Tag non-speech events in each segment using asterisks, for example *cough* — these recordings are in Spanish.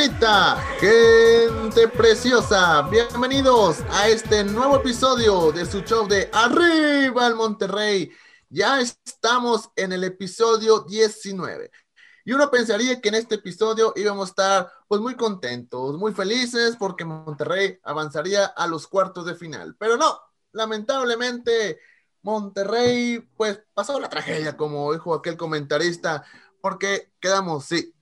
bonita, gente preciosa, bienvenidos a este nuevo episodio de su show de Arriba al Monterrey. Ya estamos en el episodio 19. Y uno pensaría que en este episodio íbamos a estar pues muy contentos, muy felices porque Monterrey avanzaría a los cuartos de final. Pero no, lamentablemente Monterrey pues pasó la tragedia, como dijo aquel comentarista, porque quedamos, sí,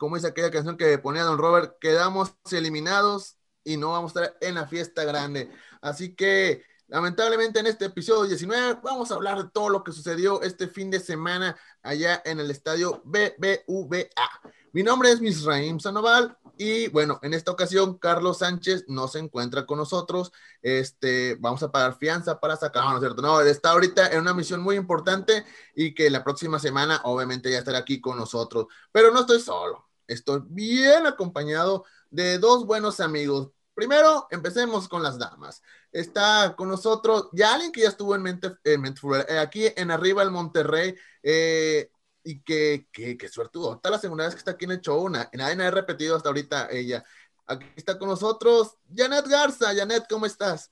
como dice aquella canción que ponía Don Robert, quedamos eliminados y no vamos a estar en la fiesta grande. Así que lamentablemente en este episodio 19 vamos a hablar de todo lo que sucedió este fin de semana allá en el estadio BBVA. Mi nombre es Misraim Sanoval y bueno, en esta ocasión Carlos Sánchez no se encuentra con nosotros. Este, vamos a pagar fianza para sacarlo, ¿no es cierto? No, está ahorita en una misión muy importante y que la próxima semana obviamente ya estará aquí con nosotros. Pero no estoy solo. Estoy bien acompañado de dos buenos amigos. Primero, empecemos con las damas. Está con nosotros ya alguien que ya estuvo en Mente, eh, aquí en Arriba el Monterrey, eh, y que, que, que suertudo. Está la segunda vez que está aquí en el show, nadie ha repetido hasta ahorita ella. Aquí está con nosotros Janet Garza. Janet, ¿cómo estás?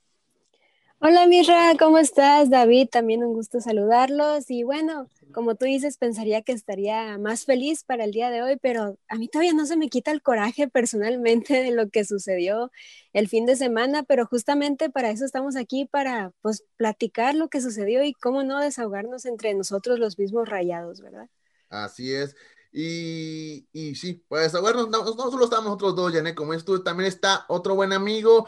Hola Mirra, ¿cómo estás? David, también un gusto saludarlos. Y bueno, como tú dices, pensaría que estaría más feliz para el día de hoy, pero a mí todavía no se me quita el coraje personalmente de lo que sucedió el fin de semana, pero justamente para eso estamos aquí, para pues platicar lo que sucedió y cómo no desahogarnos entre nosotros los mismos rayados, ¿verdad? Así es. Y, y sí, pues bueno, no, no solo estamos nosotros dos, Janet, como es tú, también está otro buen amigo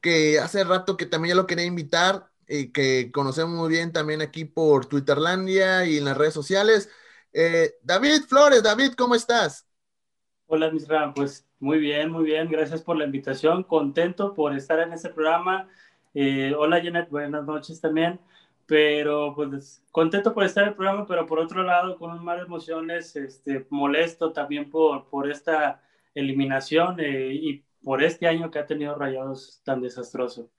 que hace rato que también ya lo quería invitar, y que conocemos muy bien también aquí por Twitterlandia y en las redes sociales. Eh, David Flores, David, ¿cómo estás? Hola, Misra, pues muy bien, muy bien, gracias por la invitación, contento por estar en este programa. Eh, hola, Janet, buenas noches también, pero pues contento por estar en el programa, pero por otro lado, con un mar de emociones, este, molesto también por, por esta eliminación eh, y por este año que ha tenido Rayados tan desastroso.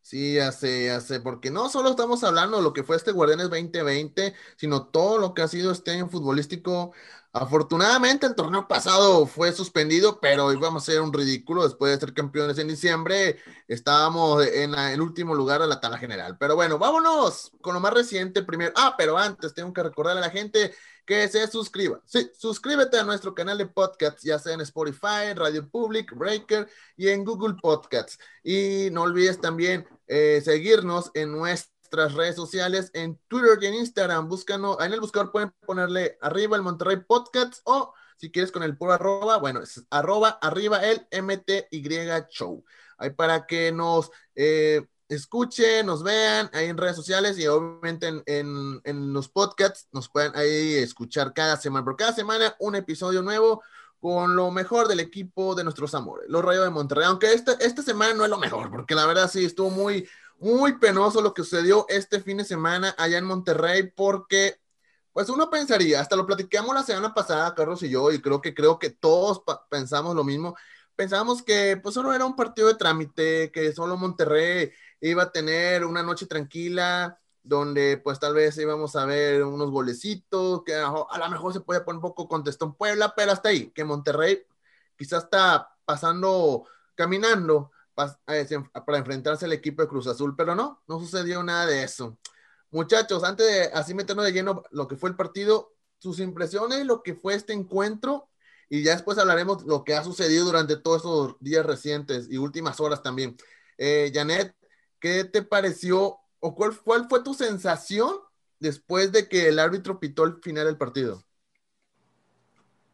Sí, hace, hace, porque no solo estamos hablando de lo que fue este Guardianes 2020, sino todo lo que ha sido este año futbolístico. Afortunadamente el torneo pasado fue suspendido, pero íbamos a ser un ridículo después de ser campeones en diciembre. Estábamos en el último lugar de la tabla general. Pero bueno, vámonos con lo más reciente primero. Ah, pero antes tengo que recordarle a la gente que se suscriba. Sí, suscríbete a nuestro canal de podcast, ya sea en Spotify, Radio Public, Breaker y en Google Podcasts. Y no olvides también eh, seguirnos en nuestras redes sociales, en Twitter y en Instagram. Búscanos, en el buscador pueden ponerle arriba el Monterrey Podcasts o si quieres con el puro arroba, bueno, es arroba arriba el MTY Show. Ahí para que nos... Eh, escuchen, nos vean ahí en redes sociales y obviamente en, los podcasts nos pueden ahí escuchar cada semana, por cada semana un episodio nuevo con lo mejor del equipo de nuestros amores, los Rayos de Monterrey, aunque esta, esta semana no es lo mejor, porque la verdad sí estuvo muy, muy penoso lo que sucedió este fin de semana allá en Monterrey, porque pues uno pensaría, hasta lo platicamos la semana pasada, Carlos y yo, y creo que creo que todos pensamos lo mismo, pensábamos que pues solo era un partido de trámite, que solo Monterrey iba a tener una noche tranquila donde pues tal vez íbamos a ver unos golecitos, que a, lo mejor se puede poner un poco contestó en Puebla, pero hasta ahí, que Monterrey quizás está pasando, caminando para enfrentarse al equipo de Cruz Azul, pero no, no sucedió nada de eso. Muchachos, antes de así meternos de lleno lo que fue el partido, sus impresiones, lo que fue este encuentro, y ya después hablaremos lo que ha sucedido durante todos estos días recientes y últimas horas también. Eh, Janet, ¿qué te pareció o cuál, cuál fue tu sensación después de que el árbitro pitó el final del partido?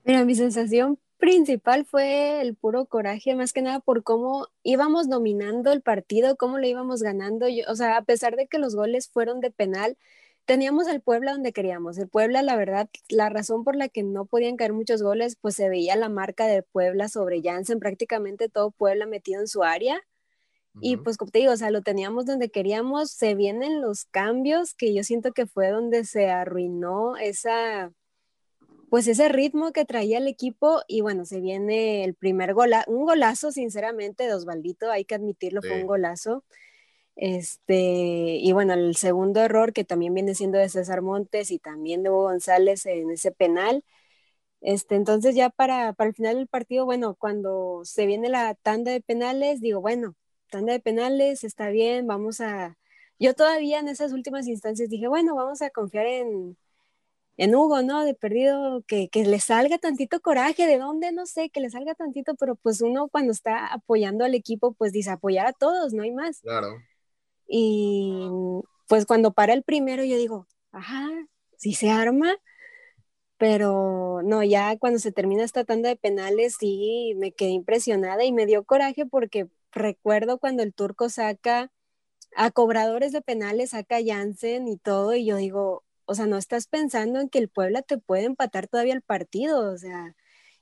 Mira, mi sensación principal fue el puro coraje, más que nada por cómo íbamos dominando el partido, cómo lo íbamos ganando. o sea, a pesar de que los goles fueron de penal, teníamos el Puebla donde queríamos. El Puebla, la verdad, la razón por la que no podían caer muchos goles, pues se veía la marca de Puebla sobre Jansen, prácticamente todo Puebla metido en su área. Y pues como te digo, o sea, lo teníamos donde queríamos, se vienen los cambios que yo siento que fue donde se arruinó esa, pues ese ritmo que traía el equipo y bueno, se viene el primer gol, un golazo sinceramente de Osvaldito, hay que admitirlo, fue un golazo. Este, y bueno, el segundo error que también viene siendo de César Montes y también de Hugo González en ese penal, Este, entonces ya para, para el final del partido, bueno, cuando se viene la tanda de penales, digo, bueno, tanda de penales, está bien, vamos a... Yo todavía en esas últimas instancias dije, bueno, vamos a confiar en, en Hugo, ¿no? De perdido, que, que, le salga tantito coraje, de dónde, no sé, que le salga tantito, pero pues uno cuando está apoyando al equipo, pues dice apoyar a todos, no hay más. Claro. Y pues cuando para el primero, yo digo, ajá, sí se arma, pero no, ya cuando se termina esta tanda de penales, sí, me quedé impresionada y me dio coraje porque recuerdo cuando el turco saca a cobradores de penales, saca a Jansen y todo, y yo digo, o sea, no estás pensando en que el Puebla te puede empatar todavía el partido, o sea,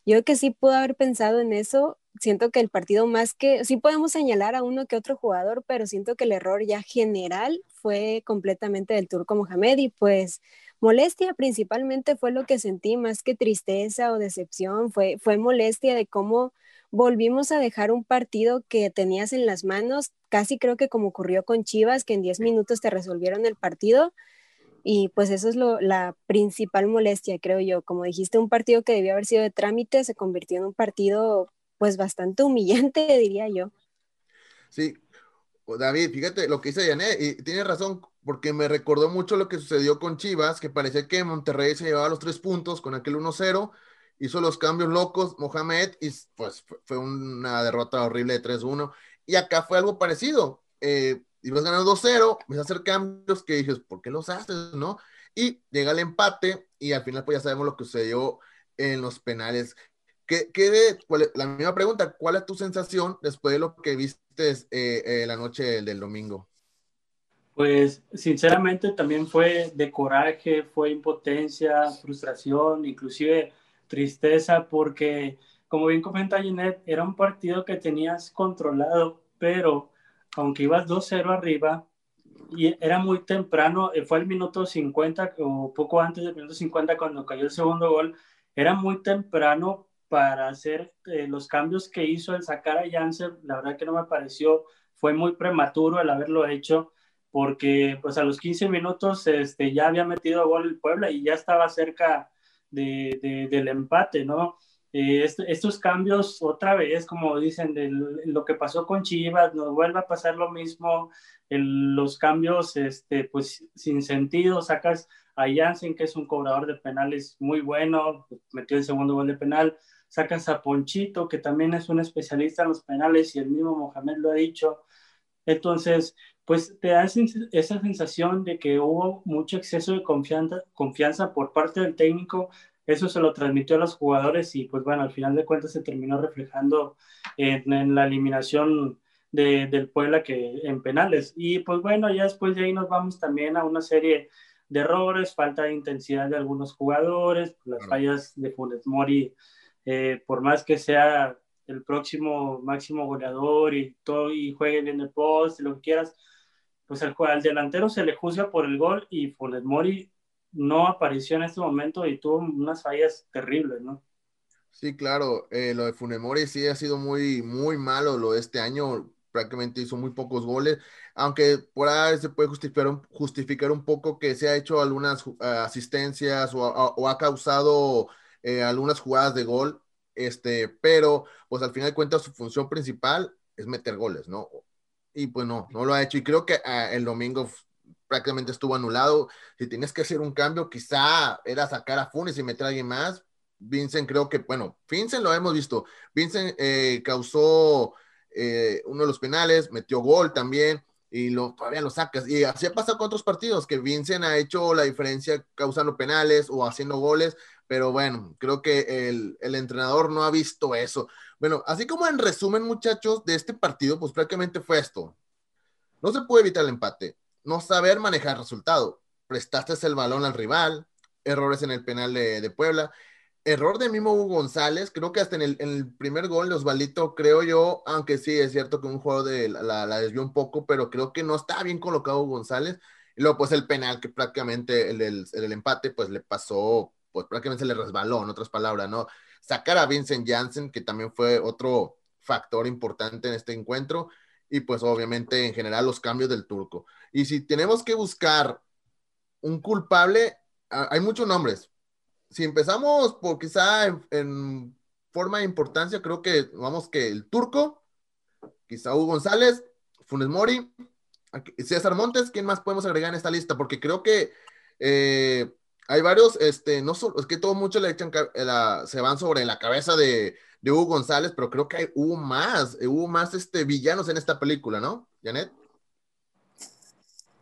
yo que sí puedo haber pensado en eso, siento que el partido más que, sí podemos señalar a uno que otro jugador, pero siento que el error ya general fue completamente del turco Mohamed y pues molestia principalmente fue lo que sentí, más que tristeza o decepción, fue, fue molestia de cómo volvimos a dejar un partido que tenías en las manos, casi creo que como ocurrió con Chivas, que en 10 minutos te resolvieron el partido. Y pues eso es lo, la principal molestia, creo yo. Como dijiste, un partido que debió haber sido de trámite se convirtió en un partido pues bastante humillante, *laughs* diría yo. Sí, David, fíjate lo que dice Janet, y tiene razón, porque me recordó mucho lo que sucedió con Chivas, que parecía que Monterrey se llevaba los tres puntos con aquel 1-0, hizo los cambios locos Mohamed, y pues fue una derrota horrible de 3-1. Y acá fue algo parecido. Eh, ibas ganando 2-0, vas a hacer cambios que dices, ¿por qué los haces, no? Y llega el empate, y al final, pues ya sabemos lo que sucedió en los penales. ¿Qué, qué de, la misma pregunta, ¿cuál es tu sensación después de lo que viste eh, eh, la noche del domingo? Pues sinceramente también fue de coraje, fue impotencia, frustración, inclusive tristeza, porque como bien comenta Jeanette, era un partido que tenías controlado, pero aunque ibas 2-0 arriba, y era muy temprano, eh, fue el minuto 50 o poco antes del minuto 50 cuando cayó el segundo gol, era muy temprano para hacer eh, los cambios que hizo el sacar a Janssen, la verdad que no me pareció, fue muy prematuro el haberlo hecho, porque pues a los 15 minutos este, ya había metido gol el Puebla y ya estaba cerca de, del empate, ¿no? Eh, estos cambios otra vez, como dicen, de lo que pasó con Chivas, nos vuelve a pasar lo mismo, los cambios este, pues sin sentido, sacas a Jansen, que es un cobrador de penales muy bueno, metió el segundo gol de penal, sacas a Ponchito, que también es un especialista en los penales y el mismo Mohamed lo ha dicho. Entonces, pues te da esa sensación de que hubo mucho exceso de confianza, confianza por parte del técnico. Eso se lo transmitió a los jugadores y pues bueno, al final de cuentas se terminó reflejando en, la eliminación de, del Puebla que en penales. Y pues bueno, ya después de ahí nos vamos también a una serie de errores, falta de intensidad de algunos jugadores, las fallas de Funes Mori eh, por más que sea el próximo máximo goleador y todo y juegue bien el post, lo que quieras, pues al, al, delantero se le juzga por el gol y Funes Mori no apareció en este momento y tuvo unas fallas terribles, ¿no? Sí, claro, eh, lo de Funes Mori sí ha sido muy, muy malo lo de este año, prácticamente hizo muy pocos goles, aunque por ahí se puede justificar un, justificar un poco que se ha hecho algunas uh, asistencias o, o, ha causado eh, algunas jugadas de gol, este, pero pues al final de cuentas su función principal es meter goles, ¿no? Y pues no, no lo ha hecho. Y creo que ah, el domingo prácticamente estuvo anulado. Si tienes que hacer un cambio, quizá era sacar a Funes y meter a alguien más. Vincent creo que, bueno, Vincent lo hemos visto. Vincent eh, causó eh, uno de los penales, metió gol también y lo, todavía lo sacas. Y así ha pasado con otros partidos, que Vincent ha hecho la diferencia causando penales o haciendo goles, pero bueno, creo que el, el, entrenador no ha visto eso. Bueno, así como en resumen, muchachos, de este partido, pues prácticamente fue esto. No se puede evitar el empate, no saber manejar resultado, prestaste el balón al rival, errores en el penal de, de Puebla, error de mismo Hugo González, creo que hasta en el, el primer gol Osvaldito, creo yo, aunque sí es cierto que un juego de la, la, desvió un poco, pero creo que no está bien colocado Hugo González. Y luego, pues el penal, que prácticamente el, el, el empate, pues le pasó pues prácticamente se le resbaló, en otras palabras, ¿no? Sacar a Vincent Janssen, que también fue otro factor importante en este encuentro, y pues obviamente en general los cambios del turco. Y si tenemos que buscar un culpable, hay muchos nombres, si empezamos por quizá en, forma de importancia, creo que vamos que el turco, quizá Hugo González, Funes Mori, César Montes, ¿quién más podemos agregar en esta lista? Porque creo que eh, hay varios, este, no solo, es que todo mucho le echan, se van sobre la cabeza de, de, Hugo González, pero creo que hay, hubo más, hubo más este, villanos en esta película, ¿no, Janet?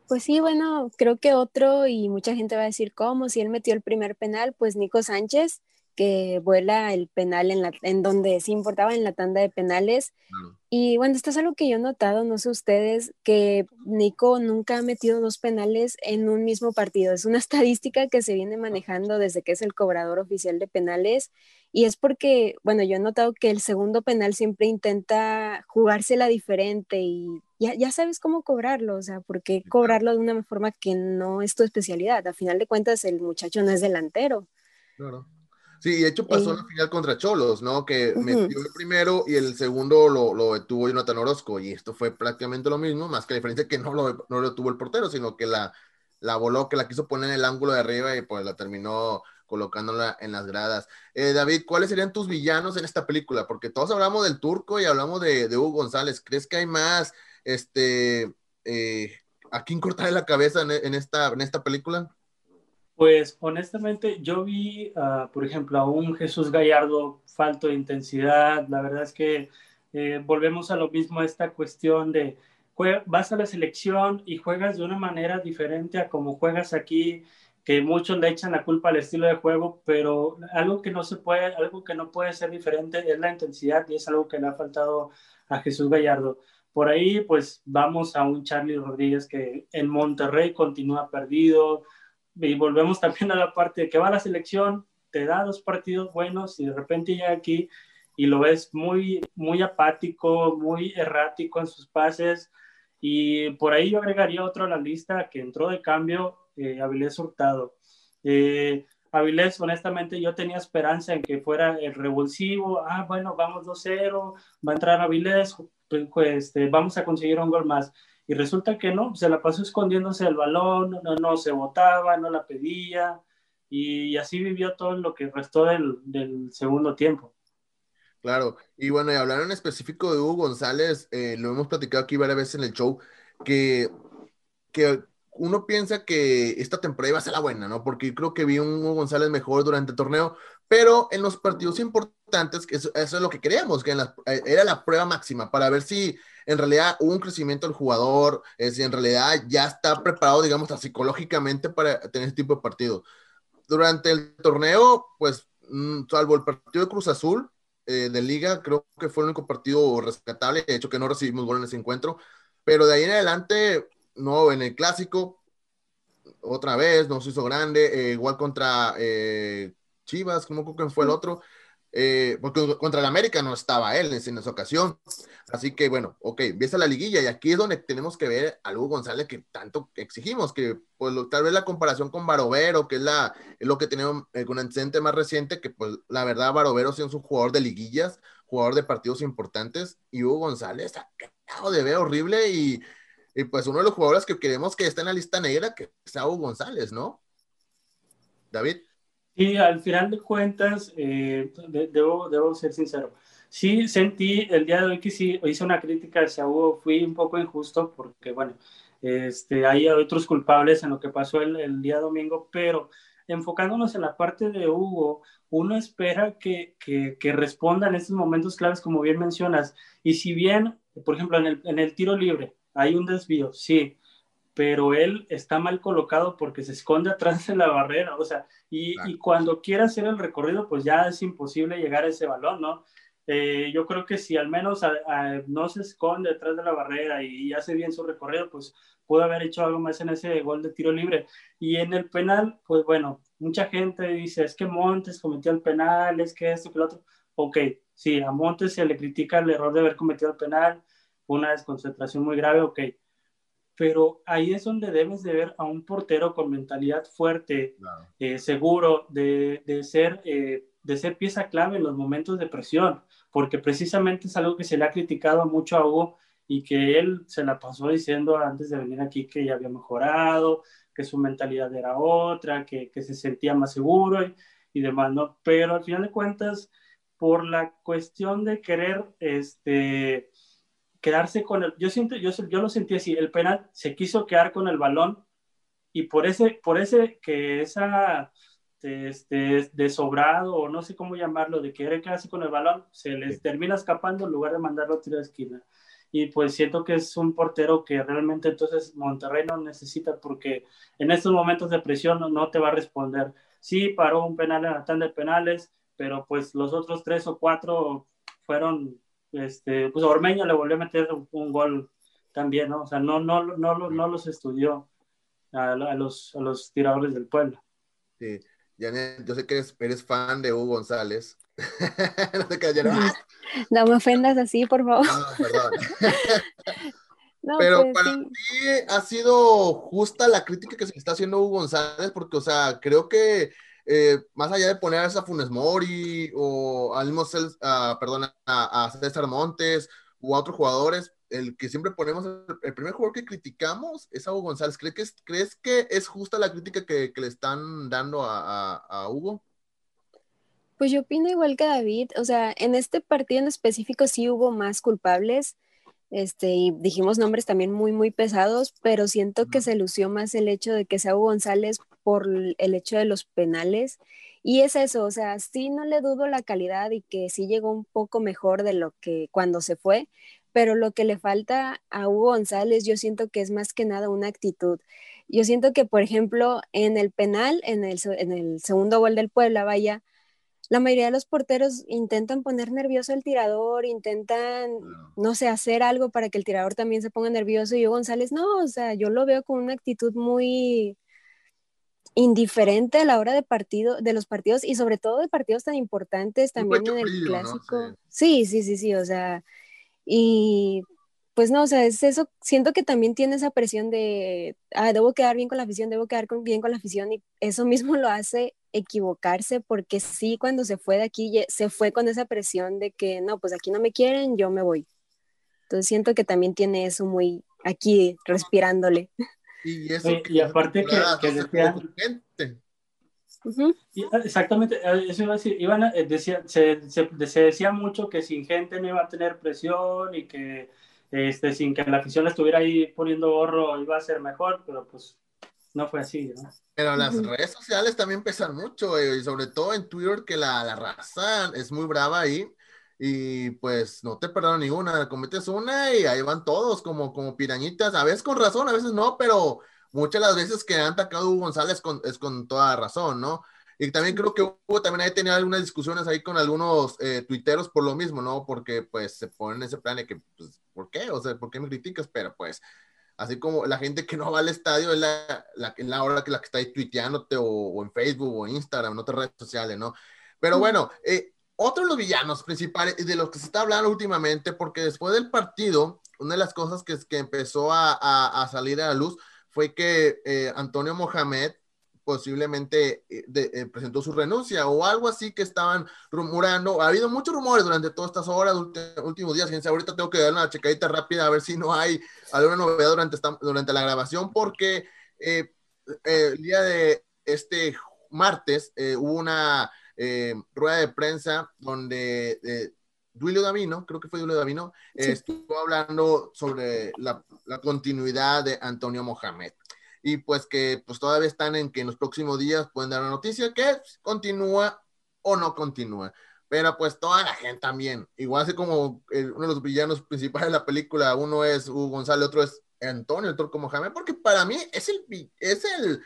Pues sí, bueno, creo que otro, y mucha gente va a decir, ¿cómo? Si él metió el primer penal, pues Nico Sánchez, que vuela el penal en, la, en donde sí importaba, en la tanda de penales. Y bueno, esto es algo que yo he notado, no sé ustedes, que Nico nunca ha metido dos penales en un mismo partido. Es una *laughs* estadística que se viene manejando desde que es el cobrador oficial de penales. Y es porque, bueno, yo he notado que el segundo penal siempre intenta jugársela diferente y ya, ya sabes cómo cobrarlo, o sea, ¿por qué cobrarlo de una forma que no es tu especialidad? A final de cuentas, el muchacho no es delantero. Claro. Sí, de hecho pasó en la final contra Cholos, ¿no? Que metió el primero y el segundo lo, lo detuvo Jonathan Orozco. Y esto fue prácticamente lo mismo, más que la diferencia que no lo, no lo detuvo el portero, sino que la, la voló, que la quiso poner en el ángulo de arriba y pues la terminó colocándola en las gradas. Eh, David, ¿cuáles serían tus villanos en esta película? Porque todos hablamos del turco y hablamos de, de Hugo González. ¿Crees que hay más, este, eh, a quién cortarle la cabeza en, en, esta, en esta película? Pues honestamente yo vi, uh, por ejemplo, a un Jesús Gallardo falto de intensidad. La verdad es que eh, volvemos a lo mismo, esta cuestión de vas a la selección y juegas de una manera diferente a como juegas aquí, que muchos le echan la culpa al estilo de juego, pero algo que no se puede, algo que no puede ser diferente es la intensidad y es algo que le ha faltado a Jesús Gallardo. Por ahí, pues vamos a un Charlie Rodríguez que en Monterrey continúa perdido, y volvemos también a la parte de que va la selección, te da dos partidos buenos y de repente llega aquí y lo ves muy, muy apático, muy errático en sus pases. Y por ahí yo agregaría otro a la lista que entró de cambio, eh, Avilés Hurtado. Eh, Avilés, honestamente, yo tenía esperanza en que fuera el revulsivo. Ah, bueno, vamos 2-0, va a entrar Avilés, pues, este, vamos a conseguir un gol más y resulta que no, se la pasó escondiéndose el balón, no, no se botaba, no la pedía, y, así vivió todo lo que restó del, segundo tiempo. Claro, y bueno, y hablar en específico de Hugo González, eh, lo hemos platicado aquí varias veces en el show, que, que uno piensa que esta temporada iba a ser la buena, ¿no? Porque creo que vi un Hugo González mejor durante el torneo, pero en los partidos importantes, eso, eso es lo que queríamos, que eh, era la prueba máxima para ver si en realidad hubo un crecimiento del jugador, es si en realidad ya está preparado, digamos, psicológicamente para tener este tipo de partido. Durante el torneo, pues, mm, salvo el partido de Cruz Azul eh, de Liga, creo que fue el único partido rescatable, de hecho que no recibimos gol en ese encuentro, pero de ahí en adelante, no, en el clásico, otra vez, nos hizo grande, eh, igual contra eh, Chivas, como creo que fue el otro, eh, porque contra el América no estaba él en esa ocasión. Así que bueno, ok, empieza la liguilla y aquí es donde tenemos que ver a Hugo González que tanto exigimos, que pues tal vez la comparación con Barovero, que es, la, es lo que tenemos eh, con antecedente más reciente, que pues la verdad Barovero sí es un jugador de liguillas, jugador de partidos importantes, y Hugo González ha quedado de ver horrible y, y, pues uno de los jugadores que queremos que esté en la lista negra, que sea Hugo González, ¿no? David. Y al final de cuentas, eh, debo, debo ser sincero, sí sentí el día de hoy que sí hice una crítica hacia Hugo, fui un poco injusto porque, bueno, este, hay otros culpables en lo que pasó el, el, día domingo, pero enfocándonos en la parte de Hugo, uno espera que, que, que, responda en estos momentos claves, como bien mencionas, y si bien, por ejemplo, en el, en el tiro libre hay un desvío, sí, pero él está mal colocado porque se esconde *laughs* atrás de la barrera, o sea, y, y, cuando quiere hacer el recorrido, pues ya es imposible llegar a ese balón, ¿no? Eh, yo creo que si al menos a, a, no se esconde detrás de la barrera y, y, hace bien su recorrido, pues pudo haber hecho algo más en ese gol de tiro libre. Y en el penal, pues bueno, mucha gente dice, es que Montes cometió el penal, es que esto, que lo otro. Ok, sí, a Montes se le critica el error de haber cometido el penal, una desconcentración muy grave, ok pero ahí es donde debes de ver a un portero con mentalidad fuerte, claro. eh, seguro, de, de ser, eh, de ser pieza clave en los momentos de presión, porque precisamente es algo que se le ha criticado mucho a Hugo y que él se la pasó diciendo antes de venir aquí que ya había mejorado, que su mentalidad era otra, que, que se sentía más seguro. Y, y demás, ¿no? Pero al final de cuentas, por la cuestión de querer, este, quedarse con el, yo siento, yo, yo lo sentí así, el penal se quiso quedar con el balón y por ese, por ese que esa este, de sobrado o no sé cómo llamarlo, de querer quedarse con el balón, se les termina escapando en lugar de mandarlo a tirar de esquina. Y pues siento que es un portero que realmente entonces Monterrey no necesita porque en estos momentos de presión no, te va a responder. Sí, paró un penal en la tanda de penales, pero pues los otros tres o cuatro fueron, este, pues Ormeño le volvió a meter un, gol también, ¿no? O sea, no, no, no, no, los estudió a, los, a los tiradores del pueblo. Sí, Janet, yo sé que eres, fan de Hugo González. *laughs* no, me ofendas así, por favor. No, perdón. *laughs* Pero pues para ti ha sido justa la crítica que se le está haciendo a Hugo González, porque, o sea, creo que eh, más allá de poner a esa Funes Mori o al mismo, perdón, a, César Montes u a otros jugadores, el que siempre ponemos, el primer jugador que criticamos es Hugo González. ¿Crees que es, ¿crees que es justa la crítica que, le están dando a, Hugo? Pues yo opino igual que David, o sea, en este partido en específico sí hubo más culpables, este, y dijimos nombres también muy, muy pesados, pero siento que se lució más el hecho de que sea Hugo González por el hecho de los penales. Y es eso, o sea, sí no le dudo la calidad y que sí llegó un poco mejor de lo que cuando se fue, pero lo que le falta a Hugo González yo siento que es más que nada una actitud. Yo siento que, por ejemplo, en el penal, en el, en el segundo gol del Puebla, vaya, la mayoría de los porteros intentan poner nervioso al tirador, intentan, no sé, hacer algo para que el tirador también se ponga nervioso. Y Hugo González, no, o sea, yo lo veo con una actitud muy indiferente a la hora de partido, de los partidos y sobre todo de partidos tan importantes también en el clásico. Sí, sí, sí, sí, o sea, y pues no, o sea, es eso, siento que también tiene esa presión de, ah, debo quedar bien con la afición, debo quedar bien con la afición y eso mismo *laughs* lo hace equivocarse porque sí, cuando se fue de aquí, se fue con esa presión de que, no, pues aquí no me quieren, yo me voy. Entonces siento que también tiene eso muy aquí respirándole. Y, eso y aparte que, que decían, Ah, exactamente, ah, eso iba a decir, iban eh, decía, se, se, decía mucho que sin gente no iba a tener presión y que este, sin que la afición estuviera ahí poniendo gorro iba a ser mejor, pero pues no fue así, ¿no? Pero las redes sociales también pesan mucho, eh, y sobre todo en Twitter, que la, la raza es muy brava ahí, y pues no te perdono ninguna, cometes una y ahí van todos como, como pirañitas, a veces con razón, a veces no, pero muchas de las veces que han atacado a Hugo González con, es con toda razón, ¿no? Y también creo que Hugo también ahí tenía algunas discusiones ahí con algunos eh, tuiteros por lo mismo, ¿no? Porque pues se ponen ese plan de que, pues, ¿por qué? O sea, ¿por qué me criticas? Pero pues, así como la gente que no va al estadio es la, la, la hora que la que está ahí tuiteándote o, en Facebook o Instagram, en otras redes sociales, ¿no? Pero bueno, eh, otro de los villanos principales de los que se está hablando últimamente, porque después del partido, una de las cosas que, que empezó a, a, a salir a la luz fue que eh, Antonio Mohamed posiblemente eh, eh, presentó su renuncia o algo así que estaban rumorando. Ha habido muchos rumores durante todas estas horas, últimos días. Fíjense, ahorita tengo que dar una checadita rápida a ver si no hay alguna novedad durante, durante la grabación, porque el día de este martes hubo una rueda de prensa donde Duilio Davino, creo que fue Duilio Davino, estuvo hablando sobre la, continuidad de Antonio Mohamed. Y pues que pues todavía están en que en los próximos días pueden dar la noticia que continúa o no continúa. Pero pues toda la gente también, igual así como uno de los villanos principales de la película, uno es Hugo González, otro es Antonio, el Turco Mohamed, porque para mí es el, es el,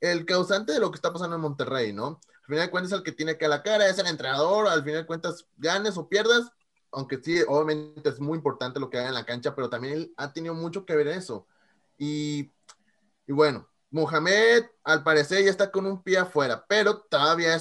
el causante de lo que está pasando en Monterrey, ¿no? al final de cuentas el que tiene que a la cara, es el entrenador, al final de cuentas ganes o pierdas, aunque sí, obviamente es muy importante lo que haga en la cancha, pero también él ha tenido mucho que ver en eso. Y, y bueno, Mohamed al parecer ya está con un pie afuera, pero todavía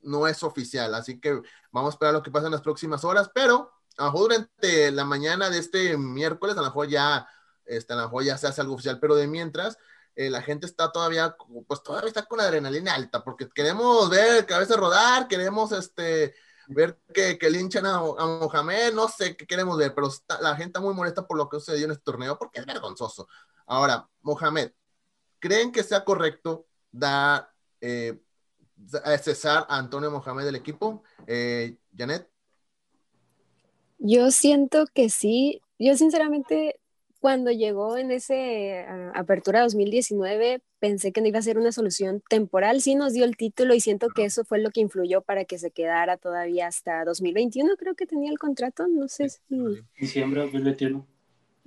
no es oficial, así que vamos a esperar lo que pasa en las próximas horas, pero a lo mejor durante la mañana de este miércoles, a lo mejor ya, este, a ya se hace algo oficial, pero de mientras, eh, la gente está todavía, pues todavía está con adrenalina alta, porque queremos ver cabeza rodar, queremos este, ver que, que linchan a, Mohamed, no sé qué queremos ver, pero la gente está muy molesta por lo que sucedió en este torneo, porque es vergonzoso. Ahora, Mohamed, ¿creen que sea correcto dar, eh, cesar a Antonio Mohamed del equipo. Eh, Janet. Yo siento que sí. Yo sinceramente cuando llegó en ese apertura 2019 pensé que no iba a ser una solución temporal, sí nos dio el título y siento que eso fue lo que influyó para que se quedara todavía hasta 2021, creo que tenía el contrato, no sé si... Diciembre de 2021.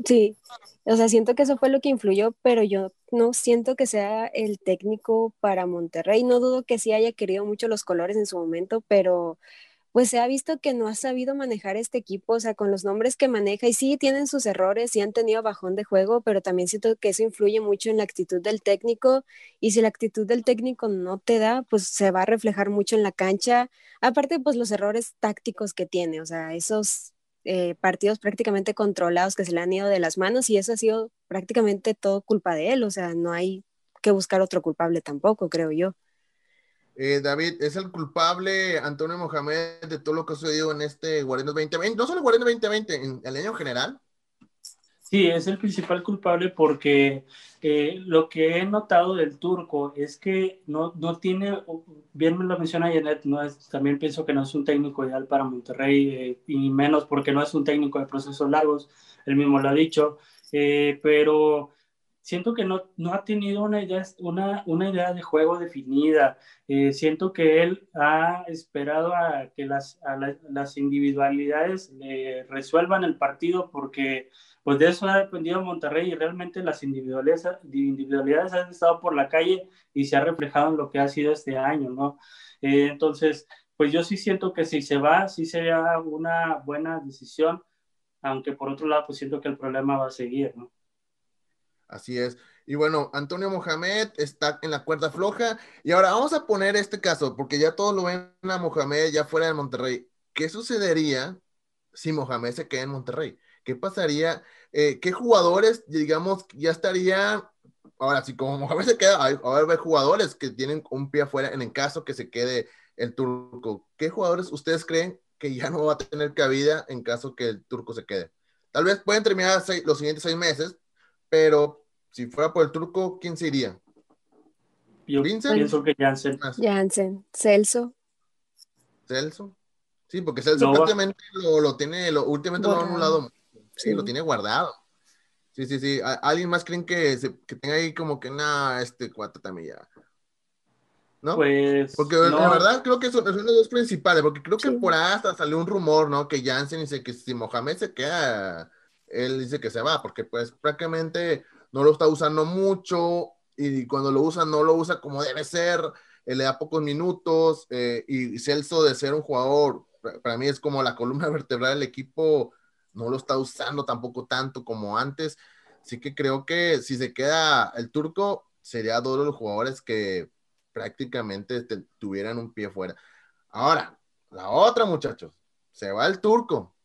Sí, o sea, siento que eso fue lo que influyó, pero yo no siento que sea el técnico para Monterrey, no dudo que sí haya querido mucho los colores en su momento, pero pues se ha visto que no ha sabido manejar este equipo, o sea, con los nombres que maneja, y sí tienen sus errores, sí han tenido bajón de juego, pero también siento que eso influye mucho en la actitud del técnico, y si la actitud del técnico no te da, pues se va a reflejar mucho en la cancha, aparte, pues los errores tácticos que tiene, o sea, esos eh, partidos prácticamente controlados que se le han ido de las manos, y eso ha sido prácticamente todo culpa de él, o sea, no hay que buscar otro culpable tampoco, creo yo. Eh, David, ¿es el culpable Antonio Mohamed de todo lo que ha sucedido en este Guardianes 2020? No solo el Guardianes 2020, en el año general. Sí, es el principal culpable porque eh, lo que he notado del turco es que no, no tiene, bien me lo menciona Janet, no es, también pienso que no es un técnico ideal para Monterrey eh, y menos porque no es un técnico de procesos largos, él mismo lo ha dicho, pero siento que no, no ha tenido una idea, una, una idea de juego definida. Eh, siento que él ha esperado a que las, a las individualidades le resuelvan el partido porque pues de eso ha dependido Monterrey y realmente las individualidades, han estado por la calle y se ha reflejado en lo que ha sido este año, ¿no? Eh, entonces, pues yo sí siento que si se va, sí sería una buena decisión, aunque por otro lado, pues siento que el problema va a seguir, ¿no? Así es. Y bueno, Antonio Mohamed está en la cuerda floja. Y ahora vamos a poner este caso, porque ya todos lo ven a Mohamed ya fuera de Monterrey. ¿Qué sucedería si Mohamed se queda en Monterrey? ¿Qué pasaría? Eh, ¿Qué jugadores, digamos, ya estarían? Ahora, si como *laughs* Mohamed se queda, hay, hay jugadores que tienen un pie afuera en el caso que se quede el turco. ¿Qué jugadores ustedes creen que ya no va a tener cabida en caso que el turco se quede? Tal vez pueden terminar los siguientes seis meses, pero si fuera por el turco, ¿quién se iría? Yo pienso que Jansen. Jansen, Celso. Celso. Sí, porque Celso prácticamente lo, tiene, lo, últimamente lo ha anulado. Sí, lo tiene guardado. Sí, sí, sí. ¿Alguien más creen que, que tenga ahí como que nada, este cuatro también ya? ¿No? Pues. Porque la verdad creo que son, son, los dos principales, porque creo que por ahí hasta salió un rumor, ¿no? Que Jansen dice que si Mohamed se queda, él dice que se va, porque pues prácticamente no lo está usando mucho y cuando lo usa no lo usa como debe ser, eh, le da pocos minutos eh, y Celso de ser un jugador, para mí es como la columna *laughs* vertebral del equipo, no lo está usando tampoco tanto como antes, así que creo que si se queda el turco, sería dos de los jugadores que prácticamente tuvieran un pie fuera. Ahora, la otra muchachos, se va el turco.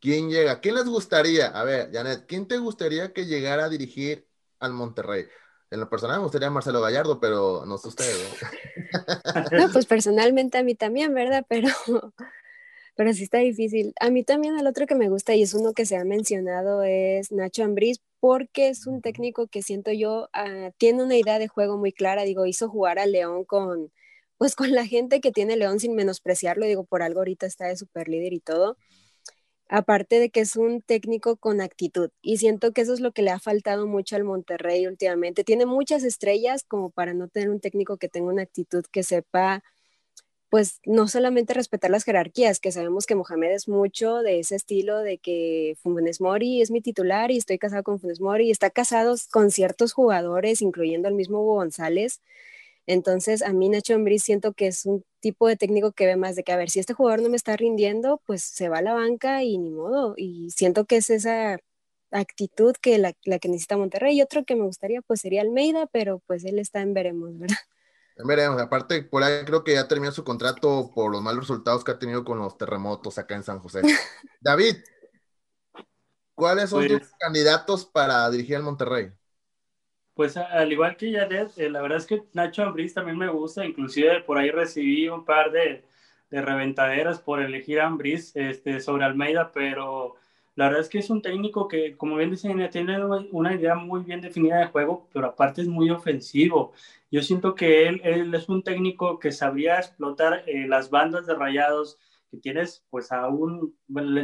¿Quién llega? ¿Quién les gustaría? A ver, Janet, ¿quién te gustaría que llegara a dirigir al Monterrey. En lo personal me gustaría Marcelo Gallardo, pero no sé usted. *laughs* ¿no? pues personalmente a mí también, ¿verdad? Pero, pero sí está difícil. A mí también el otro que me gusta y es uno que se ha mencionado es Nacho Ambriz, porque es un técnico que siento yo ah, tiene una idea de juego muy clara. Digo, hizo jugar a León con, pues con la gente que tiene León sin menospreciarlo. Digo, por algo ahorita está de super líder y todo aparte de que es un técnico con actitud. Y siento que eso es lo que le ha faltado mucho al Monterrey últimamente. Tiene muchas estrellas como para no tener un técnico que tenga una actitud que sepa, pues no solamente respetar las jerarquías, que sabemos que Mohamed es mucho de ese estilo de que Funes Mori es mi titular y estoy casado con Funes Mori y está casado con ciertos jugadores, incluyendo al mismo Hugo González. Entonces, a mí Nacho Ambriz siento que es un tipo de técnico que ve más de que, a ver, si este jugador no me está rindiendo, pues se va a la banca y ni modo. Y siento que es esa actitud que la, que necesita Monterrey. Y otro que me gustaría, pues sería Almeida, pero pues él está en veremos, *laughs* ¿verdad? Veremos. Aparte, por ahí creo que ya terminó su contrato por los malos resultados que ha tenido con los terremotos acá en San José. *laughs* David, ¿cuáles son tus pues candidatos para dirigir al Monterrey? Pues al igual que Janet, eh, la verdad es que Nacho Ambriz también me gusta, inclusive por ahí recibí un par de, de reventaderas por elegir a Ambriz este, sobre Almeida, pero La verdad es que es un técnico que, como bien dicen, tiene una idea muy bien definida de juego, pero aparte es muy ofensivo. Yo siento que él, es un técnico que sabría explotar eh, las bandas de rayados, que tienes pues a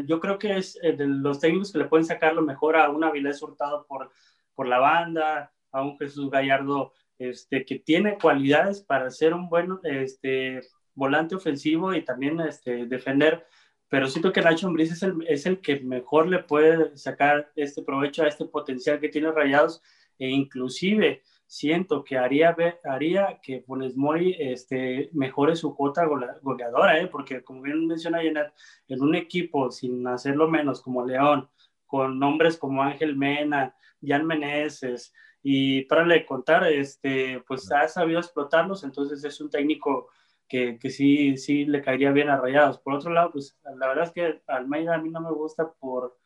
yo creo que es eh, de los técnicos que le pueden sacar lo mejor a un Avilés Hurtado por, por la banda, a un Jesús Gallardo este, que tiene cualidades para ser un buen este, volante ofensivo y también este, defender, pero siento que Nacho Ambriz es el, es el que mejor le puede sacar este provecho a este potencial que tiene Rayados e inclusive siento que haría, haría que Funes Mori este, mejore su cuota goleadora, ¿eh? porque como bien menciona Janet, en un equipo sin hacerlo menos como León, con nombres como Ángel Mena, Jan Meneses, y para le contar, este, pues ha sabido explotarlos, entonces es un técnico que, que, sí, sí le caería bien a Rayados. Por otro lado, pues la verdad es que Almeida a mí no me gusta por,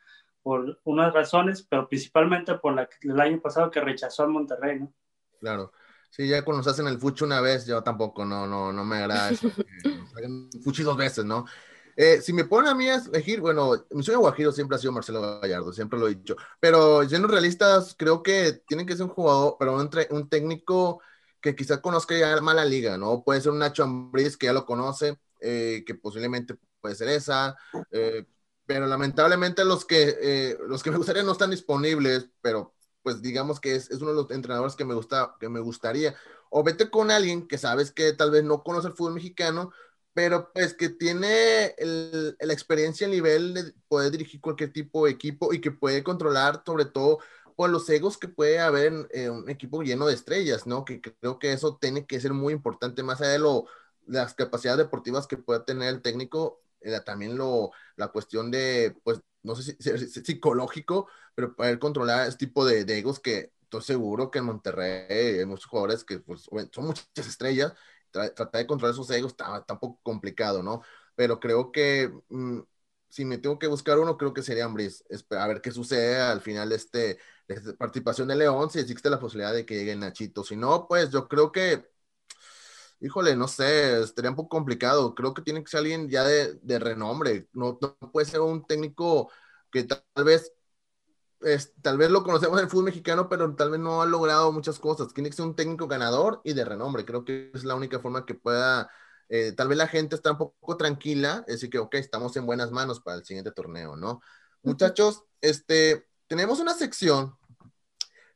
por unas razones, pero principalmente por la, el año pasado que rechazó al Monterrey, ¿no? Claro. Sí, ya cuando nos hacen el fuchi una vez, yo tampoco, no, no, no me agrada eso. *laughs* fuchi dos veces, ¿no? Eh, si me ponen a mí a elegir, bueno, mi sueño guajiro siempre ha sido Marcelo Gallardo, siempre lo he dicho. Pero siendo realistas, creo que tienen que ser un jugador, pero un, un técnico que quizás conozca ya mala liga, ¿no? Puede ser un Nacho Ambriz que ya lo conoce, eh, que posiblemente puede ser esa, eh, pero lamentablemente los que, los que me gustaría no están disponibles, pero pues digamos que es, uno de los entrenadores que me, gusta, que me gustaría. O vete con alguien que sabes que tal vez no conoce el fútbol mexicano, pero pues que tiene el, la experiencia a nivel de poder dirigir cualquier tipo de equipo y que puede controlar sobre todo pues, los egos que puede haber en, un equipo lleno de estrellas, ¿no? Que creo que eso tiene que ser muy importante, más allá de lo, las capacidades deportivas que pueda tener el técnico, eh, también lo, la cuestión de, pues, no sé si, si, psicológico, pero poder controlar este tipo de, de, egos que estoy seguro que en Monterrey hay muchos jugadores que pues, son muchas estrellas, tratar de controlar esos egos está, un poco complicado, ¿no? Pero creo que mm, si me tengo que buscar uno, creo que sería Ambris, a ver qué sucede al final este, de esta participación de León, si existe la posibilidad de que llegue Nachito, si no, pues yo creo que híjole, no sé, estaría un poco complicado. Creo que tiene que ser alguien ya de, de renombre. No, no, puede ser un técnico que tal vez, es, tal vez lo conocemos en el fútbol mexicano, pero tal vez no ha logrado muchas cosas. Tiene que ser un técnico ganador y de renombre. Creo que es la única forma que pueda, eh, tal vez la gente está un poco tranquila, es decir, que, ok, estamos en buenas manos para el siguiente torneo, ¿no? Muchachos, este, tenemos una sección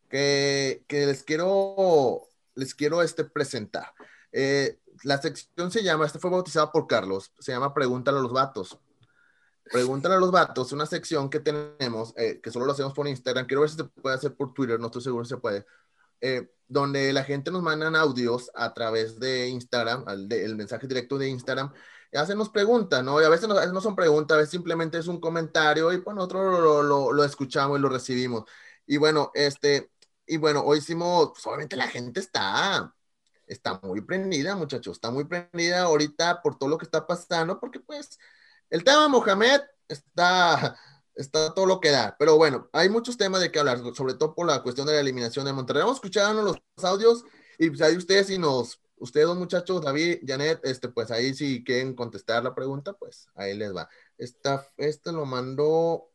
que, que les quiero, les quiero este, presentar. Eh, la sección se llama, esta fue bautizada por Carlos, se llama Pregúntale a los vatos. Pregúntale a los vatos, una sección que tenemos, eh, que solo lo hacemos por Instagram, quiero ver si se puede hacer por Twitter, no estoy seguro si se puede, eh, donde la gente nos mandan audios a través de Instagram, el mensaje directo de Instagram, y hacen preguntas, ¿no? Y a veces no, no, son preguntas, a veces simplemente es un comentario y pues nosotros lo, lo, lo, escuchamos y lo recibimos. Y bueno, este, y bueno, hoy hicimos, pues, obviamente la gente está está muy prendida, muchachos, está muy prendida ahorita por todo lo que está pasando, porque pues el tema Mohamed está, está todo lo que da, pero bueno, hay muchos temas de que hablar, sobre todo por la cuestión de la eliminación de Monterrey. Vamos escuchando los audios y pues ahí ustedes si nos, ustedes dos muchachos, David, Janet, este, pues ahí si quieren contestar la pregunta, pues ahí les va. Esta, este lo mandó,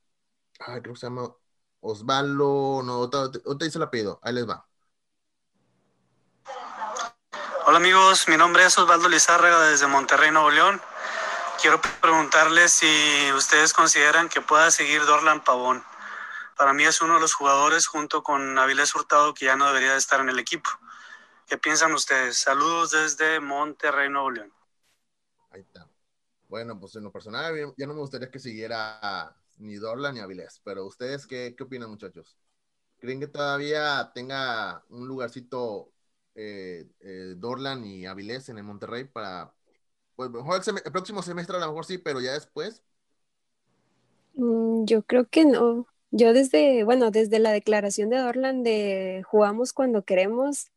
ay, creo que se llama Osvaldo, no, te dice el apellido, ahí les va. Hola amigos, mi nombre es Osvaldo Lizárraga desde Monterrey, Nuevo León. Quiero preguntarles si ustedes consideran que pueda seguir Dorlan Pavón. Para mí es uno de los jugadores junto con Avilés Hurtado que ya no debería de estar en el equipo. ¿Qué piensan ustedes? Saludos desde Monterrey, Nuevo León. Ahí está. Bueno, pues en lo personal ya no me gustaría que siguiera ni Dorlan ni Avilés, pero ustedes qué, qué opinan muchachos? ¿Creen que todavía tenga un lugarcito eh, eh, Dorlan y Avilés en el Monterrey para, pues mejor el, próximo semestre a lo mejor sí, pero ya después. Mm, yo creo que no. Yo desde, bueno, desde la declaración de Dorlan de jugamos cuando queremos,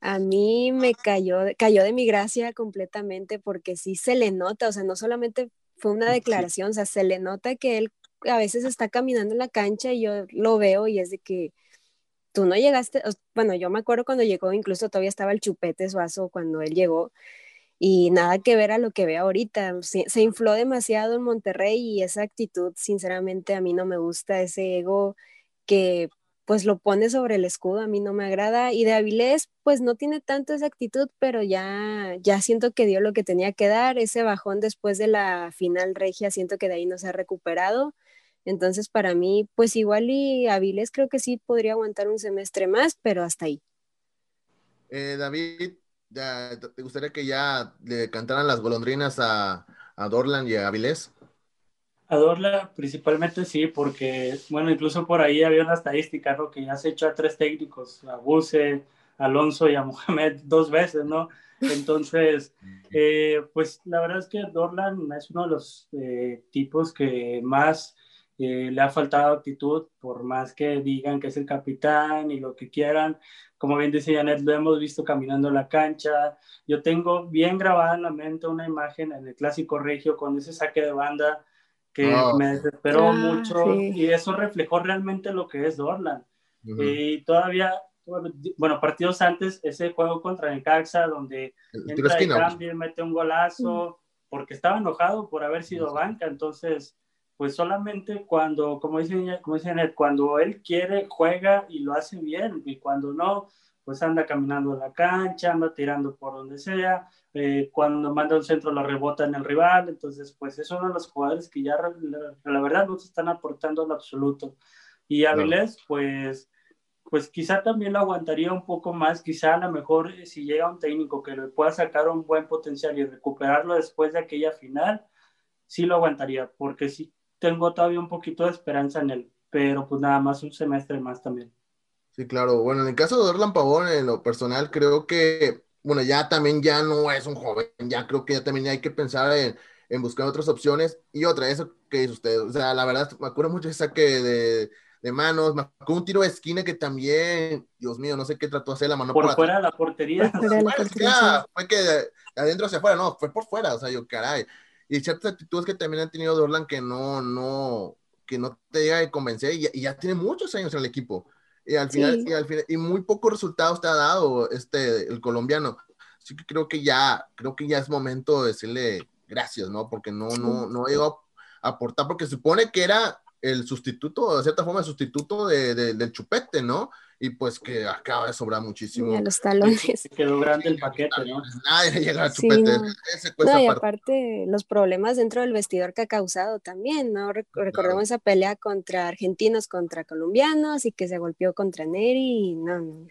a mí me cayó, cayó de mi gracia completamente porque sí se le nota, o sea, no solamente fue una declaración, o sea, se le nota que él a veces está caminando en la cancha y yo lo veo y es de que tú no llegaste, bueno, yo me acuerdo cuando llegó, incluso todavía estaba el chupete suazo cuando él llegó, y nada que ver a lo que ve ahorita. Se, se, infló demasiado en Monterrey y esa actitud, sinceramente, a mí no me gusta, ese ego que pues lo pone sobre el escudo, a mí no me agrada. Y de Avilés, pues no tiene tanto esa actitud, pero ya, ya siento que dio lo que tenía que dar. Ese bajón después de la final regia, siento que de ahí no se ha recuperado. Entonces, para mí, pues igual y Avilés creo que sí podría aguantar un semestre más, pero hasta ahí. Eh, David, ¿te gustaría que ya le cantaran las golondrinas a, a Dorlan y a Avilés? A Dorla principalmente sí, porque, bueno, incluso por ahí había una estadística, ¿no? Que ya se echó a tres técnicos, a Buse, Alonso y a Mohamed *laughs* dos veces, ¿no? Entonces, *laughs* eh, pues la verdad es que Dorlan es uno de los eh, tipos que más eh, le ha faltado actitud, por más que digan que es el capitán y lo que quieran. Como bien dice Janet, lo hemos visto caminando en la cancha. Yo tengo bien grabada en la mente una imagen en el clásico regio con ese saque de banda que me desesperó ah, mucho y eso reflejó realmente lo que es Dorland. Y todavía, bueno, partidos antes, ese juego contra Necaxa, donde entra y cambia, mete un golazo, porque estaba enojado por haber sido banca, entonces, pues solamente cuando, como dice, como dice Ned, cuando él quiere, juega y lo hace bien, y cuando no, pues anda caminando en la cancha, anda tirando por donde sea, eh, cuando manda un centro lo rebota en el rival, entonces pues es uno de los jugadores que ya la, verdad no se están aportando en absoluto. Y Avilés, pues, pues quizá también lo aguantaría un poco más, quizá a lo mejor eh, si llega un técnico que le pueda sacar un buen potencial y recuperarlo después de aquella final, sí lo aguantaría, porque sí tengo todavía un poquito de esperanza en él, pero pues nada más un semestre más también. Sí, claro. Bueno, en el caso de Orlan Pavón, en lo personal, creo que, bueno, ya también ya no es un joven, ya creo que ya también hay que pensar en, en buscar otras opciones. Y otra, eso que dice usted, o sea, la verdad, me acuerdo mucho de saque de, de manos, me acuerdo un tiro de esquina que también, Dios mío, no sé qué trató de hacer la mano. Por, fuera de la portería. *laughs* fue que de adentro hacia afuera, no, fue por fuera, o sea, yo, caray. Y ciertas actitudes que también han tenido de Orlan que no, no, que no te llega a convencer y, y ya tiene muchos años en el equipo. Y al final, y al final, y muy pocos resultados te ha dado este, el colombiano. Así que creo que ya, creo que ya es momento de decirle gracias, ¿no? Porque no, no, no llegó a aportar, porque supone que era el sustituto, de cierta forma, el sustituto de, del chupete, ¿no? Y pues que acaba de sobrar muchísimo. Y a los talones. *laughs* Quedó grande el paquete, ¿no? Nadie llega a chupete. no. y aparte los problemas dentro del vestidor que ha causado también, ¿no? Recordemos esa pelea contra argentinos, contra colombianos y que se golpeó contra Neri y no, no.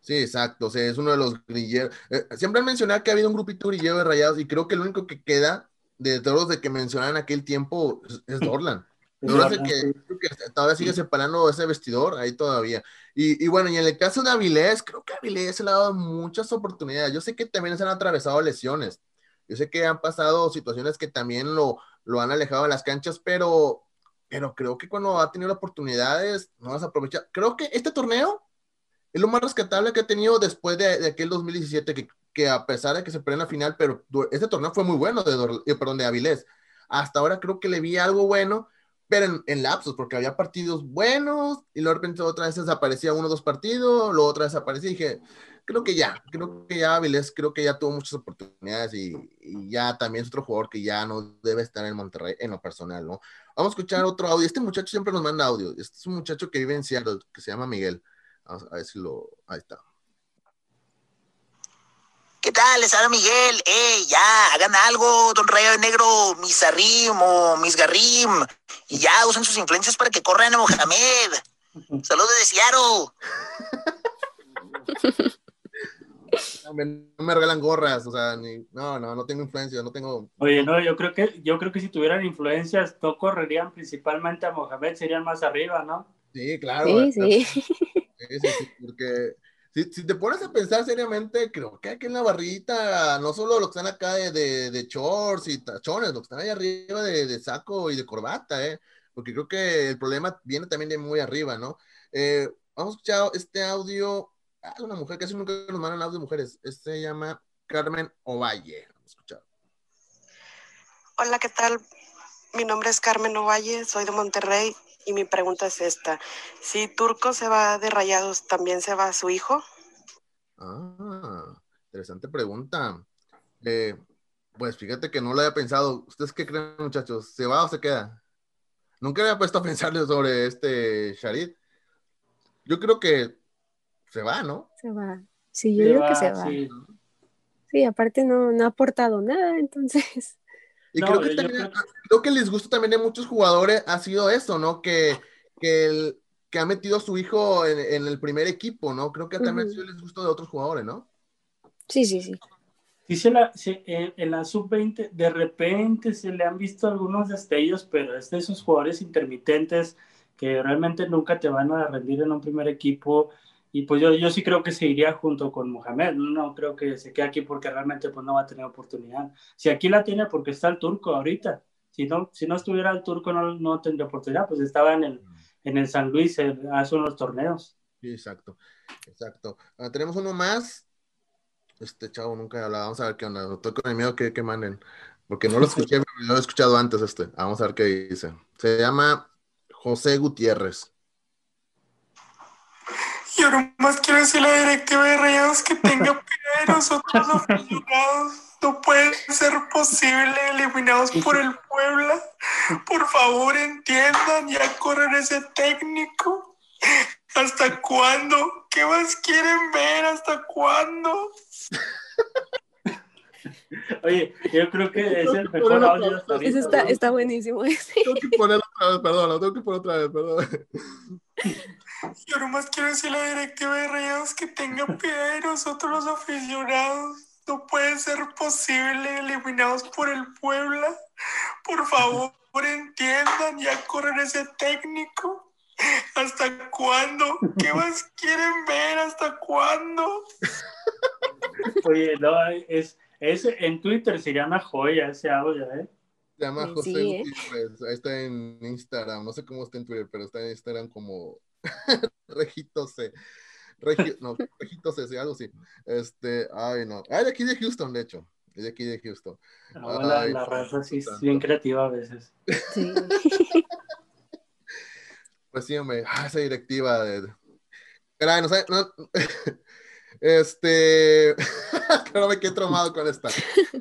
Sí, exacto, o sea, es uno de los grilleros. Eh, siempre han mencionado que ha habido un grupito grillero de rayados y creo que el único que queda de todos los de que mencionaban aquel tiempo es, es *laughs* Dorlan que, todavía sigue separando ese vestidor, ahí todavía. Y, bueno, y en el caso de Avilés, creo que Avilés le ha dado muchas oportunidades. Yo sé que también se han atravesado lesiones. Yo sé que han pasado situaciones que también lo, lo han alejado de las canchas, pero, pero creo que cuando ha tenido oportunidades, no las aprovecha. Creo que este torneo es lo más rescatable que ha tenido después de, aquel 2017, que, que, a pesar de que se perdió en la final, pero este torneo fue muy bueno de, eh, perdón, de Avilés. Hasta ahora creo que le vi algo bueno pero en, lapsos, porque había partidos buenos y luego de repente otra vez desaparecía uno o dos partidos, luego otra vez desaparecía y dije, creo que ya, creo que ya Avilés, creo que ya tuvo muchas oportunidades y, ya también es otro jugador que ya no debe estar en Monterrey en lo personal, ¿no? Vamos a escuchar otro audio. Este muchacho siempre nos manda audio. Este es un muchacho que vive en Seattle, que se llama Miguel. Vamos a ver si lo... Ahí está. ¿Qué tal? Les habla Miguel. ¡Eh, ya! Hagan algo, don Rayo Negro, mis Arrim o mis Garrim. Y ya, usen sus influencias para que corran a Mohamed. *laughs* Saludos de Seattle. No me, regalan gorras, o sea, ni, no, no, no tengo influencia, no tengo. Oye, no, yo creo que, yo creo que si tuvieran influencias, no correrían principalmente a Mohamed, serían más arriba, ¿no? Sí, claro. Sí, sí. sí, sí porque si, te pones a pensar seriamente, creo que aquí en la barrita, no solo los que están acá de, de, de shorts y tachones, los que están ahí arriba de, de, saco y de corbata, ¿eh? Porque creo que el problema viene también de muy arriba, ¿no? Eh, vamos a escuchar este audio. Ah, una mujer, casi nunca nos mandan audio de mujeres. Este se llama Carmen Ovalle. Vamos a escuchar. Hola, ¿qué tal? Mi nombre es Carmen Ovalle, soy de Monterrey y mi pregunta es esta. Si Turco se va de Rayados, ¿también se va su hijo? Ah, interesante pregunta. Eh, pues fíjate que no lo había pensado. ¿Ustedes qué creen, muchachos? ¿Se va o se queda? Nunca había puesto a pensarle sobre este Sharid. Yo creo que se va, ¿no? Se va. Sí, yo creo que se va. Sí. aparte no, no ha aportado nada, entonces. Y creo que también, creo... que el disgusto también de muchos jugadores ha sido eso, ¿no? Que, que, el, que ha metido a su hijo en, el primer equipo, ¿no? Creo que también ha sido el disgusto de otros jugadores, ¿no? Sí, sí, sí. Dice la, en la sub-20, de repente se le han visto algunos destellos, pero es de esos jugadores intermitentes que realmente nunca te van a rendir en un primer equipo. Y pues yo, yo sí creo que se iría junto con Mohamed. No creo que se quede aquí porque realmente pues no va a tener oportunidad. Si aquí la tiene porque está el turco ahorita. Si no, si no estuviera el turco no, no tendría oportunidad. Pues estaba en el, en el San Luis hace unos torneos. Sí, exacto. Exacto. Ah, tenemos uno más este chavo nunca he hablado. Vamos a ver qué onda. Estoy con el miedo que, que manden. Porque no lo escuché, *laughs* no lo he escuchado antes este. Vamos a ver qué dice. Se llama José Gutiérrez. Y ahora más quiero decir la directiva de Rayados que tenga piedad de nosotros aficionados. No puede ser posible eliminados por el Puebla. Por favor, entiendan, ya corren ese técnico. ¿Hasta cuándo? ¿Qué más quieren ver? ¿Hasta cuándo? Oye, yo creo que es el mejor audio hasta ahorita. está, está buenísimo. Tengo que ponerlo otra vez, perdón, lo tengo que poner otra vez, perdón. Yo nomás quiero decir a la directiva de Rayados que tenga piedad de nosotros los aficionados. No puede ser posible eliminados por el Puebla. Por favor, entiendan, ya corren ese técnico. ¿Hasta cuándo? ¿Qué más quieren ver? ¿Hasta cuándo? Oye, no, es, es, en Twitter se llama joya ese audio, ¿eh? Se llama José sí, ¿eh? ahí está en Instagram, no sé cómo está en Twitter, pero está en Instagram como *laughs* Regito C. no, Regito C, algo así. Este, ay, no. Ay, de aquí de Houston, de hecho. de aquí de Houston. la, raza sí es bien creativa a veces. Sí. *laughs* pues sí, hombre, ah, esa directiva de... Caray, no, sé, no, *laughs* este, creo me quedé traumado con esta.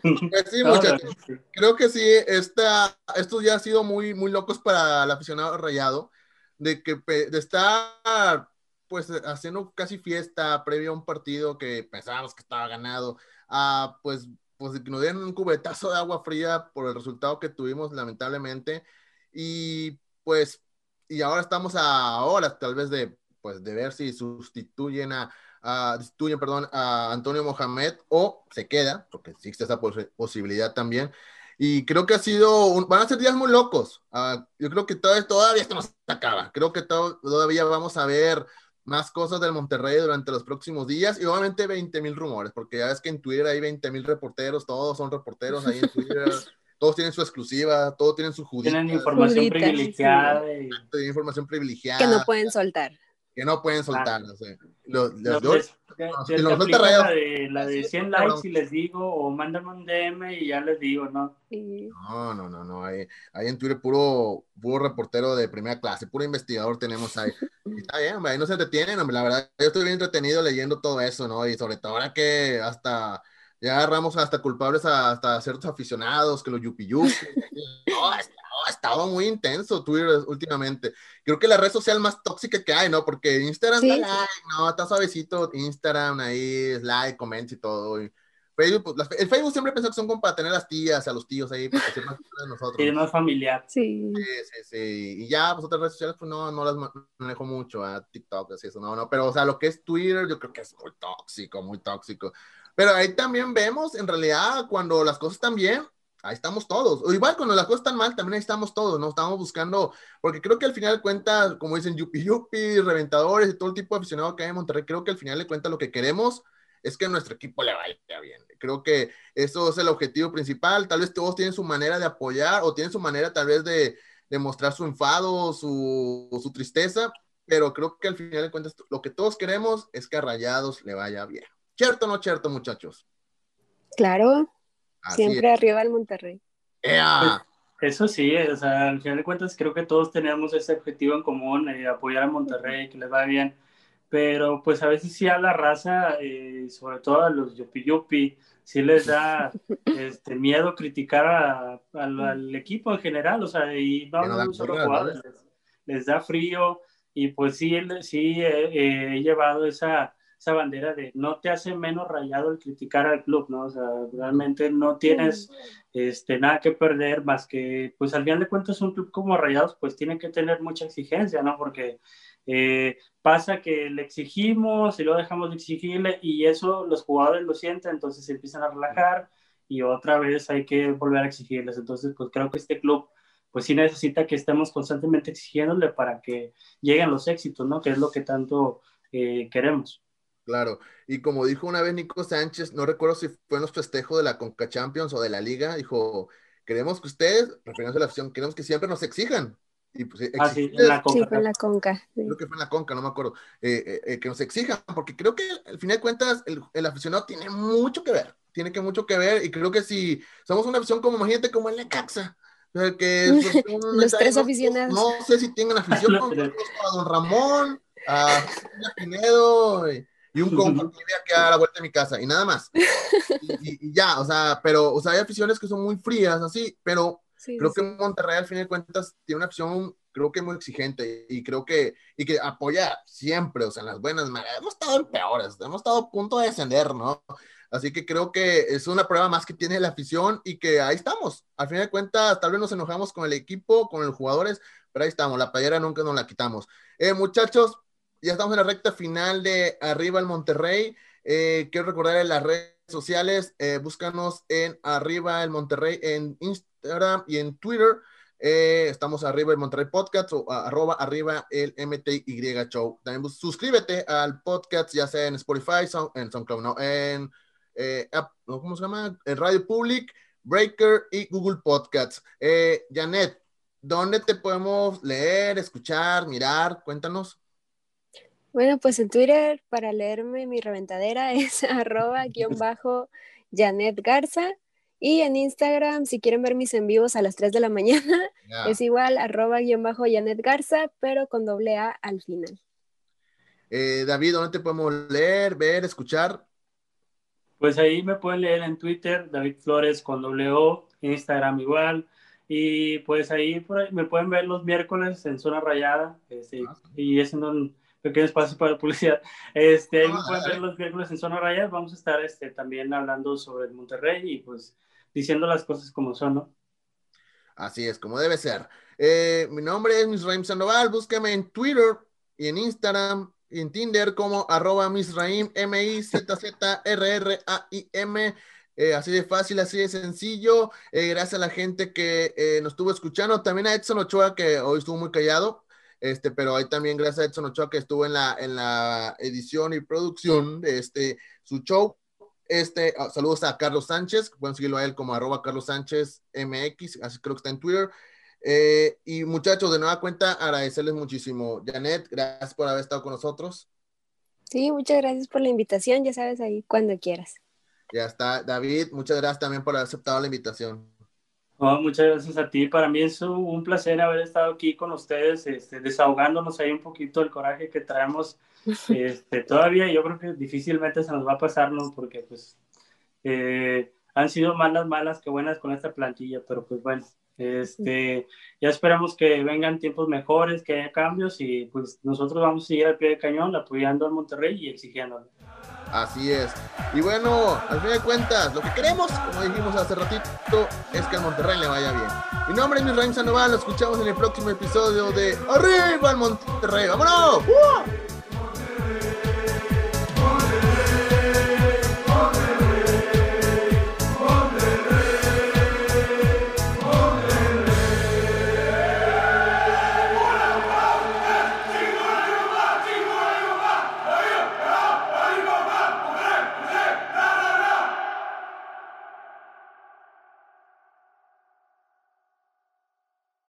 Pues sí, muchachos. Creo que sí, esta, esto ya ha sido muy, muy locos para el aficionado rayado, de que de estar pues haciendo casi fiesta previo a un partido que pensábamos que estaba ganado, a pues, pues que nos dieron un cubetazo de agua fría por el resultado que tuvimos, lamentablemente. Y pues, y ahora estamos a horas tal vez de, pues, de ver si sustituyen a, destituyen, perdón, a Antonio Mohamed o se queda, porque existe esa posibilidad también. Y creo que ha sido, van a ser días muy locos. Uh, yo creo que todavía, todavía esto no se acaba. Creo que todavía vamos a ver más cosas del Monterrey durante los próximos días y obviamente 20 mil rumores, porque ya ves que en Twitter hay 20 mil reporteros, todos son reporteros ahí en Twitter. *laughs* todos tienen su exclusiva, todos tienen su judía. Tienen información privilegiada. Tienen información privilegiada. Que no pueden soltar que no pueden soltar. No sé. Los, los, los, la, de, la de 100 likes y les digo, o mándame un DM y ya les digo, ¿no? No, no, no, no. Ahí, ahí en Twitter puro, puro reportero de primera clase, puro investigador tenemos ahí. está bien, ahí no se detienen, hombre. La verdad, yo estoy bien entretenido leyendo todo eso, ¿no? Y sobre todo ahora que hasta ya agarramos hasta culpables a, hasta ciertos aficionados, que los yupi yupi. *laughs* no, ha estado muy intenso Twitter últimamente. Creo que la red social más tóxica que hay, ¿no? Porque Instagram está like, no, está suavecito. Instagram ahí, like, comments y todo. Facebook, pues, el Facebook siempre pensó que son como para tener las tías, a los tíos ahí, para ser más de nosotros. Sí, más familiar. Sí. Sí, sí, sí. Y ya, pues otras redes sociales, pues no, no las manejo mucho, a TikTok, así eso, no, no. Pero, o sea, lo que es Twitter, yo creo que es muy tóxico, muy tóxico. Pero ahí también vemos, en realidad, cuando las cosas están bien, ahí estamos todos. O igual cuando las cosas están mal, también ahí estamos todos, ¿no? Estamos buscando, porque creo que al final de cuentas, como dicen yupi yupi, reventadores y todo el tipo de aficionado que hay en Monterrey, creo que al final de cuentas lo que queremos es que nuestro equipo le vaya bien. Creo que eso es el objetivo principal. Tal vez todos tienen su manera de apoyar o tienen su manera tal vez de, de mostrar su enfado, su, su tristeza, pero creo que al final de cuentas lo que todos queremos es que a Rayados le vaya bien. ¿Cierto o no cierto, muchachos? Claro, Siempre arriba el Monterrey. Pues, eso sí, o sea, al final de cuentas creo que todos tenemos ese objetivo en común, eh, apoyar a Monterrey, que les va bien, pero pues a veces sí a la raza, eh, sobre todo a los yupi yupi, sí les da *laughs* este, miedo criticar al, equipo en general, o sea, y no, no solo jugadores, les, da frío y pues sí, sí he llevado esa, esa bandera de no te hace menos rayado el criticar al club, ¿no? O sea, realmente no tienes este, nada que perder más que, pues al final de cuentas un club como Rayados pues tiene que tener mucha exigencia, ¿no? Porque eh, pasa que le exigimos y luego dejamos de exigirle y eso los jugadores lo sienten, entonces se empiezan a relajar y otra vez hay que volver a exigirles. Entonces, pues creo que este club pues sí necesita que estemos constantemente exigiéndole para que lleguen los éxitos, ¿no? Que es lo que tanto eh, queremos. Claro, y como dijo una vez Nico Sánchez, no recuerdo si fue en los festejos de la Conca Champions o de la Liga, dijo, queremos que ustedes, refiriéndose a la afición, queremos que siempre nos exijan, y pues, ah, sí, la conca. Sí, fue en la conca. Creo que fue en la conca, no me acuerdo. Eh, eh, eh, que nos exijan, porque creo que al final de cuentas el, el, aficionado tiene mucho que ver. Tiene que mucho que ver. Y creo que si somos una afición como, imagínate, como en la Caxa. Que *laughs* Los tres aficionados. No, sé si tengan afición *laughs* con, a Don Ramón, a Pinedo y, un compa *laughs* que que a la vuelta de mi casa y nada más. Y, y, ya, o sea, pero, o sea, hay aficiones que son muy frías, así, pero creo que Monterrey al fin de cuentas tiene una opción, creo que muy exigente y creo que, y que apoya siempre, o sea, en las buenas, hemos estado en peores, hemos estado a punto de descender, ¿no? Así que creo que es una prueba más que tiene la afición y que ahí estamos. Al fin de cuentas, tal vez nos enojamos con el equipo, con los jugadores, pero ahí estamos, la playera nunca nos la quitamos. Eh, muchachos, ya estamos en la recta final de Arriba el Monterrey. Eh, quiero recordar en las redes sociales, eh, búscanos en Arriba el Monterrey en Instagram y en Twitter. Eh, estamos arriba el Monterrey Podcast o arroba arriba el MTY Show. También suscríbete al podcast, ya sea en Spotify, en SoundCloud, no, en ¿cómo se llama? En Radio Public, Breaker y Google Podcasts. Janet, ¿dónde te podemos leer, escuchar, mirar? Cuéntanos. Bueno, pues en Twitter para leerme mi reventadera *laughs* es arroba guion bajo Janet Garza y en Instagram, si quieren ver mis en vivos a las 3 de la mañana, *laughs* es igual, arroba guion bajo Janet Garza, pero con doble A al final. Eh, David, ¿dónde te podemos leer, ver, escuchar? Pues ahí me pueden leer en Twitter, David Flores con doble O, Instagram igual. Y pues ahí, me pueden ver los miércoles en Zona Rayada, este, ah, y es en un pequeño espacio para publicidad. Este, ahí ah, pueden ver los miércoles en Zona Rayada. Vamos a estar este, también hablando sobre el Monterrey y pues diciendo las cosas como son, ¿no? Así es, como debe ser. Eh, mi nombre es Misraim Sandoval, búscame en Twitter y en Instagram y en Tinder como arroba Misraim, M-I-Z-Z-R-R-A-I-M. Eh, así de fácil, así de sencillo. Eh, gracias a la gente que nos estuvo escuchando. También a Edson Ochoa, que hoy estuvo muy callado. Este, pero ahí también gracias a Edson Ochoa que estuvo en la, en la edición y producción de este su show. Este, ah, saludos a Carlos Sánchez, pueden seguirlo a él como arroba Carlos Sánchez MX, así creo que está en Twitter. Eh, y muchachos, de nueva cuenta, agradecerles muchísimo. Janet, gracias por haber estado con nosotros. Sí, muchas gracias por la invitación, ya sabes ahí cuando quieras. Ya está, David, muchas gracias también por haber aceptado la invitación. Muchas gracias a ti. Para mí es un placer haber estado aquí con ustedes, este, desahogándonos ahí un poquito el coraje que traemos *laughs* este, todavía yo creo que difícilmente se nos va a pasar, ¿no? Porque pues eh, han sido malas, malas que buenas con esta plantilla, pero pues bueno, este, ya esperamos que vengan tiempos mejores, que haya cambios y pues nosotros vamos a seguir al pie del cañón apoyando al Monterrey y exigiéndolo. Así es. Y bueno, al fin de cuentas, lo que queremos, como dijimos hace ratito, es que al Monterrey le vaya bien. Mi nombre es Misraim Sandoval, lo escuchamos en el próximo episodio de Arriba al Monterrey. ¡Vámonos!